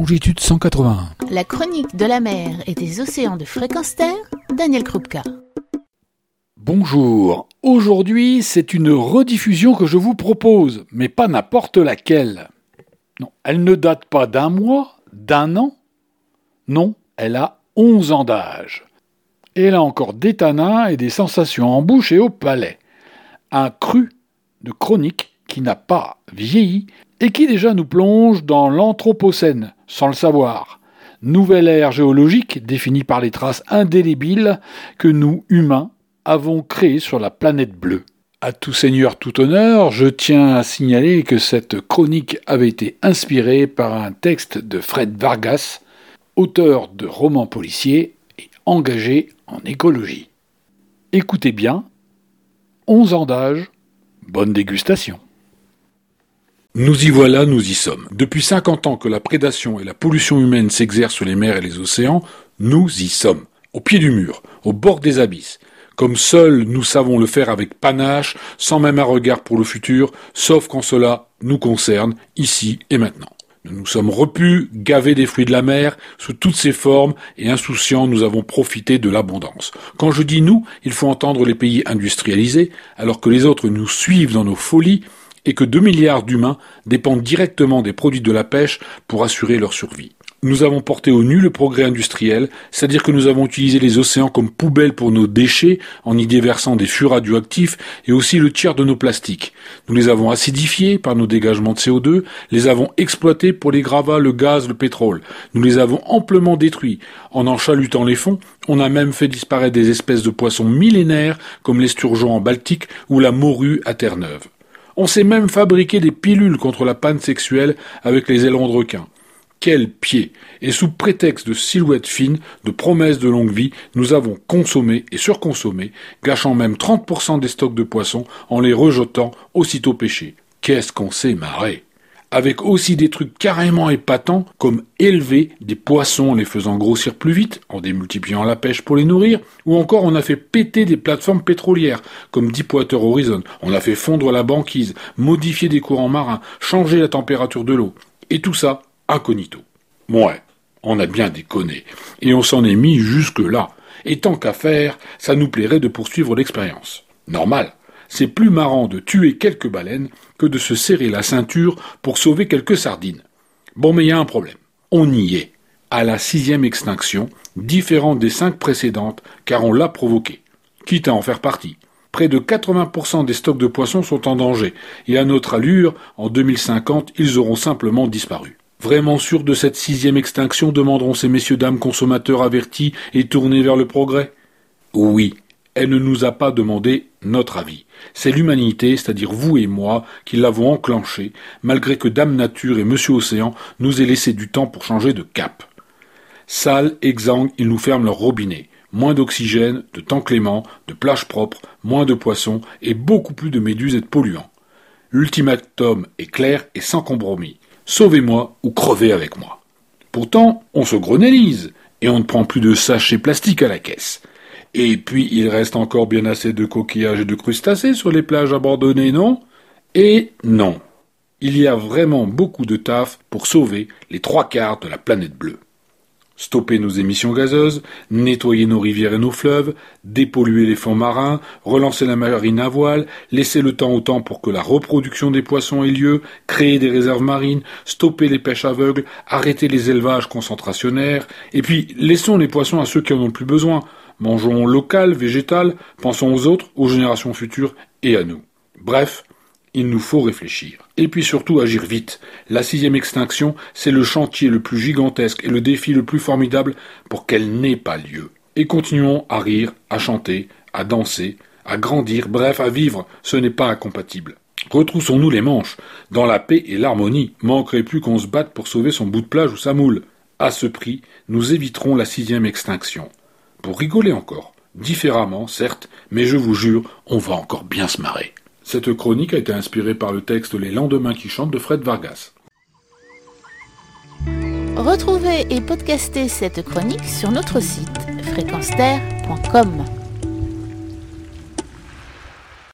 longitude 181. La chronique de la mer et des océans de fréquence terre, Daniel Krupka. Bonjour, aujourd'hui c'est une rediffusion que je vous propose, mais pas n'importe laquelle. Non, elle ne date pas d'un mois, d'un an. Non, elle a 11 ans d'âge. Et elle a encore des tanins et des sensations en bouche et au palais. Un cru de chronique qui n'a pas vieilli et qui déjà nous plonge dans l'Anthropocène, sans le savoir. Nouvelle ère géologique définie par les traces indélébiles que nous, humains, avons créées sur la planète bleue. À tout seigneur, tout honneur, je tiens à signaler que cette chronique avait été inspirée par un texte de Fred Vargas, auteur de romans policiers et engagé en écologie. Écoutez bien, 11 ans d'âge, bonne dégustation. Nous y voilà, nous y sommes. Depuis 50 ans que la prédation et la pollution humaine s'exercent sur les mers et les océans, nous y sommes. Au pied du mur, au bord des abysses. Comme seuls nous savons le faire avec panache, sans même un regard pour le futur, sauf quand cela nous concerne, ici et maintenant. Nous nous sommes repus, gavés des fruits de la mer, sous toutes ses formes, et insouciants, nous avons profité de l'abondance. Quand je dis nous, il faut entendre les pays industrialisés, alors que les autres nous suivent dans nos folies, et que 2 milliards d'humains dépendent directement des produits de la pêche pour assurer leur survie. Nous avons porté au nu le progrès industriel, c'est-à-dire que nous avons utilisé les océans comme poubelles pour nos déchets en y déversant des fûts radioactifs et aussi le tiers de nos plastiques. Nous les avons acidifiés par nos dégagements de CO2, les avons exploités pour les gravats, le gaz, le pétrole. Nous les avons amplement détruits. En en chalutant les fonds, on a même fait disparaître des espèces de poissons millénaires comme l'esturgeon en Baltique ou la morue à Terre-Neuve. On s'est même fabriqué des pilules contre la panne sexuelle avec les ailerons de requin. Quel pied Et sous prétexte de silhouettes fines, de promesses de longue vie, nous avons consommé et surconsommé, gâchant même 30% des stocks de poissons en les rejetant aussitôt pêchés. Qu'est-ce qu'on s'est marré avec aussi des trucs carrément épatants comme élever des poissons en les faisant grossir plus vite, en démultipliant la pêche pour les nourrir, ou encore on a fait péter des plateformes pétrolières comme Deepwater Horizon, on a fait fondre la banquise, modifier des courants marins, changer la température de l'eau, et tout ça incognito. Ouais, on a bien déconné, et on s'en est mis jusque là, et tant qu'à faire, ça nous plairait de poursuivre l'expérience. Normal, c'est plus marrant de tuer quelques baleines que de se serrer la ceinture pour sauver quelques sardines. Bon, mais il y a un problème. On y est. À la sixième extinction, différente des cinq précédentes, car on l'a provoquée. Quitte à en faire partie. Près de 80% des stocks de poissons sont en danger, et à notre allure, en 2050, ils auront simplement disparu. Vraiment sûrs de cette sixième extinction, demanderont ces messieurs dames consommateurs avertis et tournés vers le progrès? Oui, elle ne nous a pas demandé notre avis. C'est l'humanité, c'est-à-dire vous et moi, qui l'avons enclenché, malgré que Dame Nature et Monsieur Océan nous aient laissé du temps pour changer de cap. Sales, exsangues, ils nous ferment leur robinet. Moins d'oxygène, de temps clément, de plages propres, moins de poissons et beaucoup plus de méduses et de polluants. L'ultimatum est clair et sans compromis. Sauvez-moi ou crevez avec moi. Pourtant, on se grenélise et on ne prend plus de sachets plastiques à la caisse. Et puis il reste encore bien assez de coquillages et de crustacés sur les plages abandonnées, non? Et non. Il y a vraiment beaucoup de taf pour sauver les trois quarts de la planète bleue. Stopper nos émissions gazeuses, nettoyer nos rivières et nos fleuves, dépolluer les fonds marins, relancer la marine à voile, laisser le temps au temps pour que la reproduction des poissons ait lieu, créer des réserves marines, stopper les pêches aveugles, arrêter les élevages concentrationnaires, et puis laissons les poissons à ceux qui en ont plus besoin, Mangeons local, végétal, pensons aux autres, aux générations futures et à nous. Bref, il nous faut réfléchir. Et puis surtout agir vite. La sixième extinction, c'est le chantier le plus gigantesque et le défi le plus formidable pour qu'elle n'ait pas lieu. Et continuons à rire, à chanter, à danser, à grandir, bref, à vivre, ce n'est pas incompatible. Retroussons-nous les manches. Dans la paix et l'harmonie, manquerait plus qu'on se batte pour sauver son bout de plage ou sa moule. À ce prix, nous éviterons la sixième extinction pour rigoler encore. Différemment, certes, mais je vous jure, on va encore bien se marrer. Cette chronique a été inspirée par le texte Les lendemains qui chantent de Fred Vargas. Retrouvez et podcastez cette chronique sur notre site fréquence